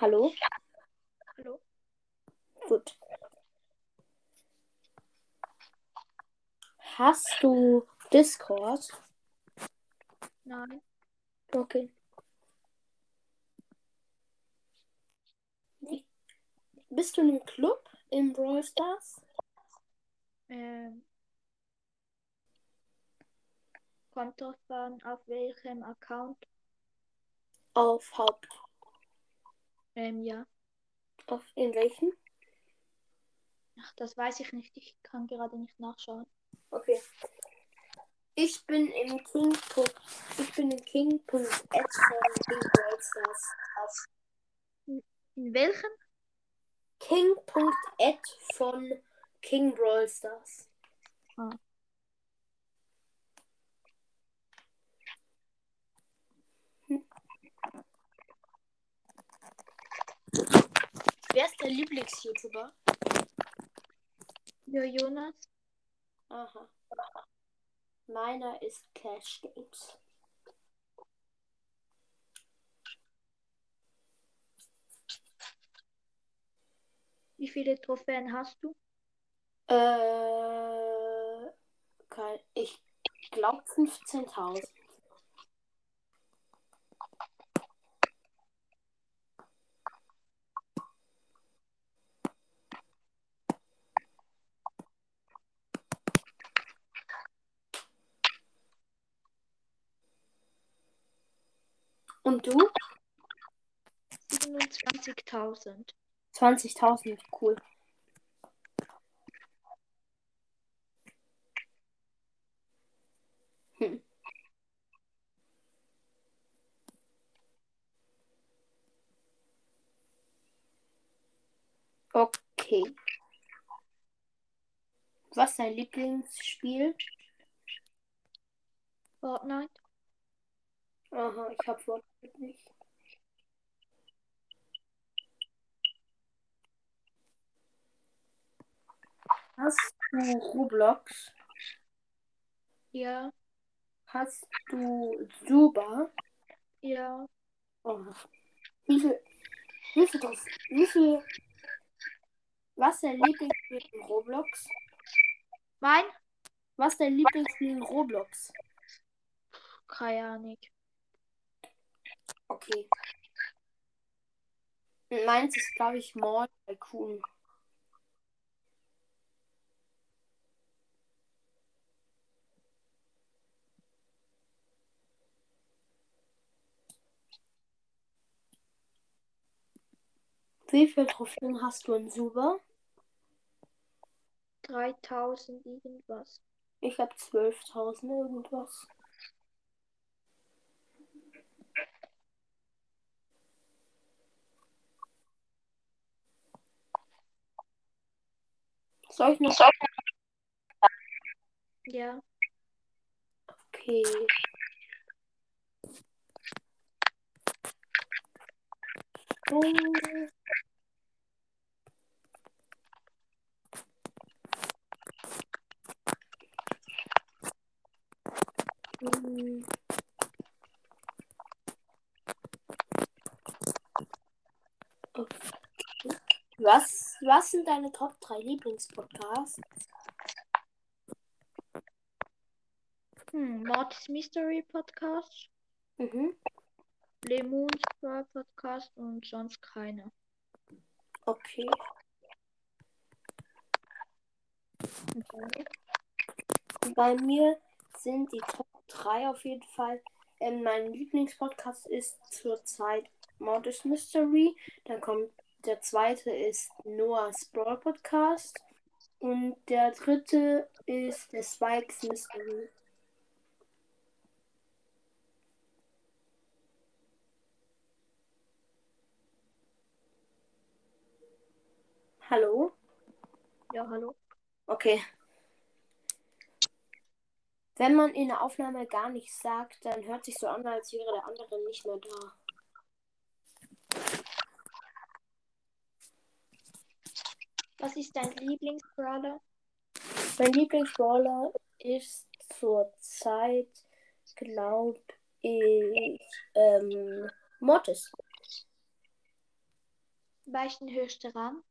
Hallo? Hallo? Gut. Hast du Discord? Nein. Okay. Bist du in einem Club im Brawl Stars? Ähm, kommt drauf an, auf welchem Account. Auf Haupt. Ähm, ja. Auf in welchen? Ach, das weiß ich nicht. Ich kann gerade nicht nachschauen. Okay. Ich bin in King. Ich bin in King.at von King Stars. In welchem? King.at von King Brawl Stars. Ah. Wer ist dein Lieblings-YouTuber? Ja, Jonas. Aha. Meiner ist Cash Games. Wie viele Trophäen hast du? Äh, ich glaube 15.000. Und du? 27.000. 20.000, cool. Hm. Okay. Was ist dein Lieblingsspiel? Fortnite. Aha, ich hab Fortnite nicht. Hast du Roblox? Ja. Hast du Suba? Ja. Oh. Wie viel, wie viel, das, wie viel, was ist dein Lieblingsspiel in Roblox? Mein? Was ist dein Lieblingsspiel in Roblox? Keine Ahnung. Okay. Meins ist, glaube ich, Mall Tycoon. Wie viele Trophäen hast du in Suba? 3000 irgendwas. Ich habe 12.000 irgendwas. Soll ich noch? Ja. Okay. Oh. Hm. Okay. Was, was sind deine Top 3 Lieblingspodcasts? Hm, Mortis Mystery Podcast, Mhm. Lemons Brawl Podcast und sonst keine. Okay. Bei mir sind die Top 3 auf jeden Fall. Ähm, mein Lieblingspodcast ist zurzeit Mortis Mystery. Dann kommt der zweite ist Noah's Brawl Podcast. Und der dritte ist der Spikes Mystery. Hallo? Ja, hallo. Okay. Wenn man in der Aufnahme gar nichts sagt, dann hört sich so an, als wäre der andere nicht mehr da. Was ist dein Lieblingsbrawler? Mein Lieblingsbrawler ist zurzeit, glaube ich, ähm, Mortis. Den höchsten Rang?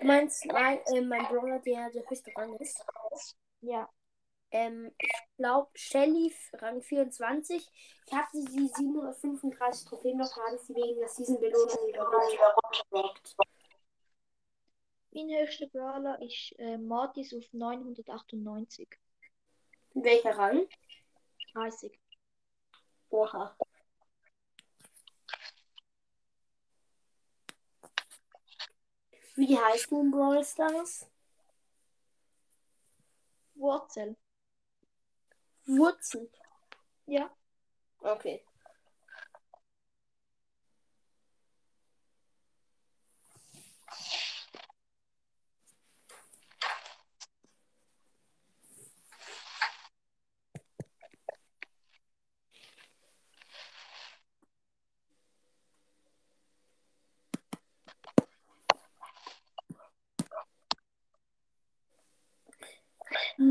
Meinst mein, äh, mein Brawler, der der höchste Rang ist? Ja. Ähm, ich glaube, Shelly, Rang 24. Ich hatte sie 735 Trophäen noch, habe sie wegen der Season-Belohnung wieder runtergerockt. Mein höchster Brawler ist äh, Mortis auf 998. Welcher Rang? 30. Oha. Wie heißt du in Brawl Stars? Wurzel. Wurzel. Ja. Okay.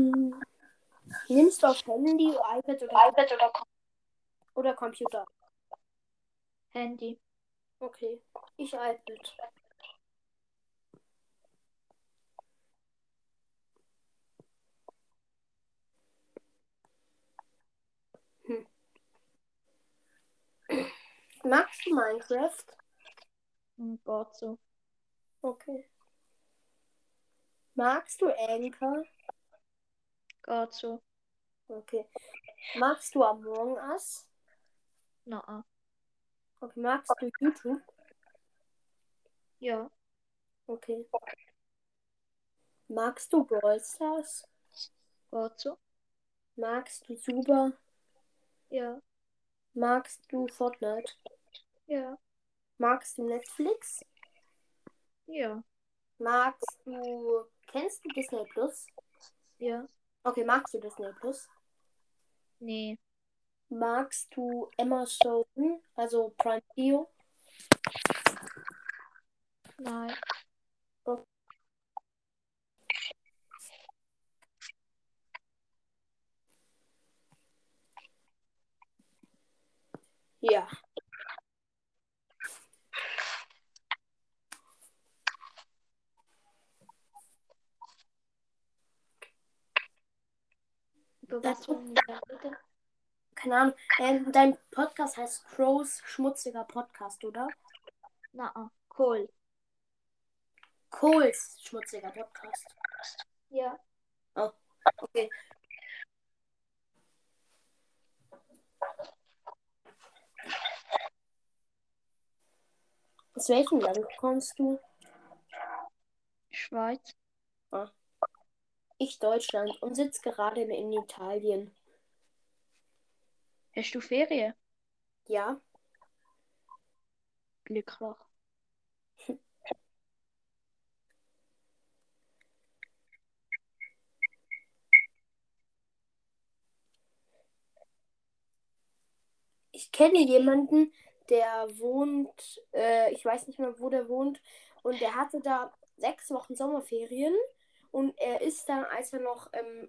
Hm. Nimmst du auf Handy, iPad oder, iPad oder oder Computer? Handy. Okay. Ich iPad. Hm. Magst du Minecraft? Hm, Gott so. Okay. Magst du Anchor? Gott so. Okay. Magst du Among Us? Na. Okay. Magst du YouTube? Ja. Okay. Magst du Brawl Stars? Gott so. Magst du Super? Ja. Magst du Fortnite? Ja. Magst du Netflix? Ja. Magst du. Kennst du Disney Plus? Ja. Okay, magst du Disney Plus? Nee. Magst du Emma Stone, also Prime Video? Nein. Ja. Über Das- was wollen wir da reden? Ahnung. Ähm, dein Podcast heißt Crows Schmutziger Podcast, oder? Na. Cool. Coles Schmutziger Podcast. Ja. Okay. Aus welchem Land kommst du? Schweiz. Ich Deutschland und sitze gerade in Italien. Hast du Ferien? Ja? Glücklich. Ich kenne jemanden, der wohnt, äh, ich weiß nicht mehr, wo der wohnt, und der hatte da sechs Wochen Sommerferien und er ist dann, als er noch ähm,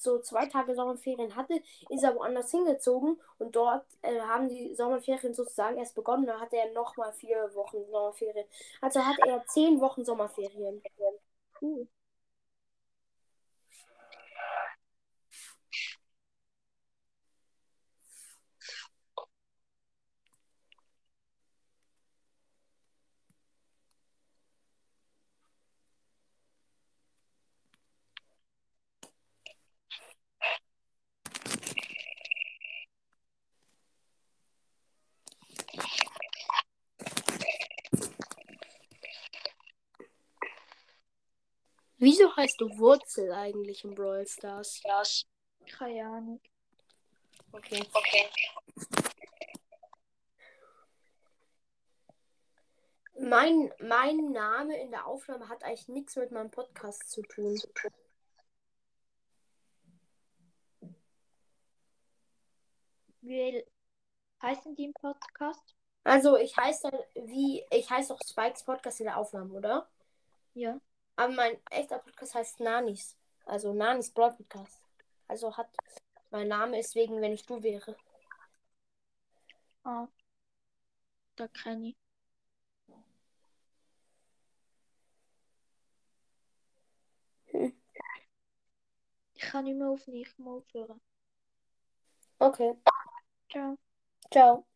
so zwei Tage Sommerferien hatte, ist er woanders hingezogen und dort äh, haben die Sommerferien sozusagen erst begonnen. Da hatte er nochmal vier Wochen Sommerferien. Also hat er zehn Wochen Sommerferien. Cool. Wieso heißt du Wurzel eigentlich in Brawl Stars? Keine Ahnung. Okay. Mein, mein Name in der Aufnahme hat eigentlich nichts mit meinem Podcast zu tun. Wie heißt denn die im Podcast? Also ich heiße dann wie, ich heiße auch Spikes Podcast in der Aufnahme, oder? Ja. Aber mein echter Podcast heißt Nanis. Also Nanis Broad Podcast. Also hat mein Name ist wegen, wenn ich du wäre. Ah. Oh. Da kann ich. Hm. Ich kann nicht mehr aufnehmen, ich muss aufhören. Okay. Ciao. Ciao.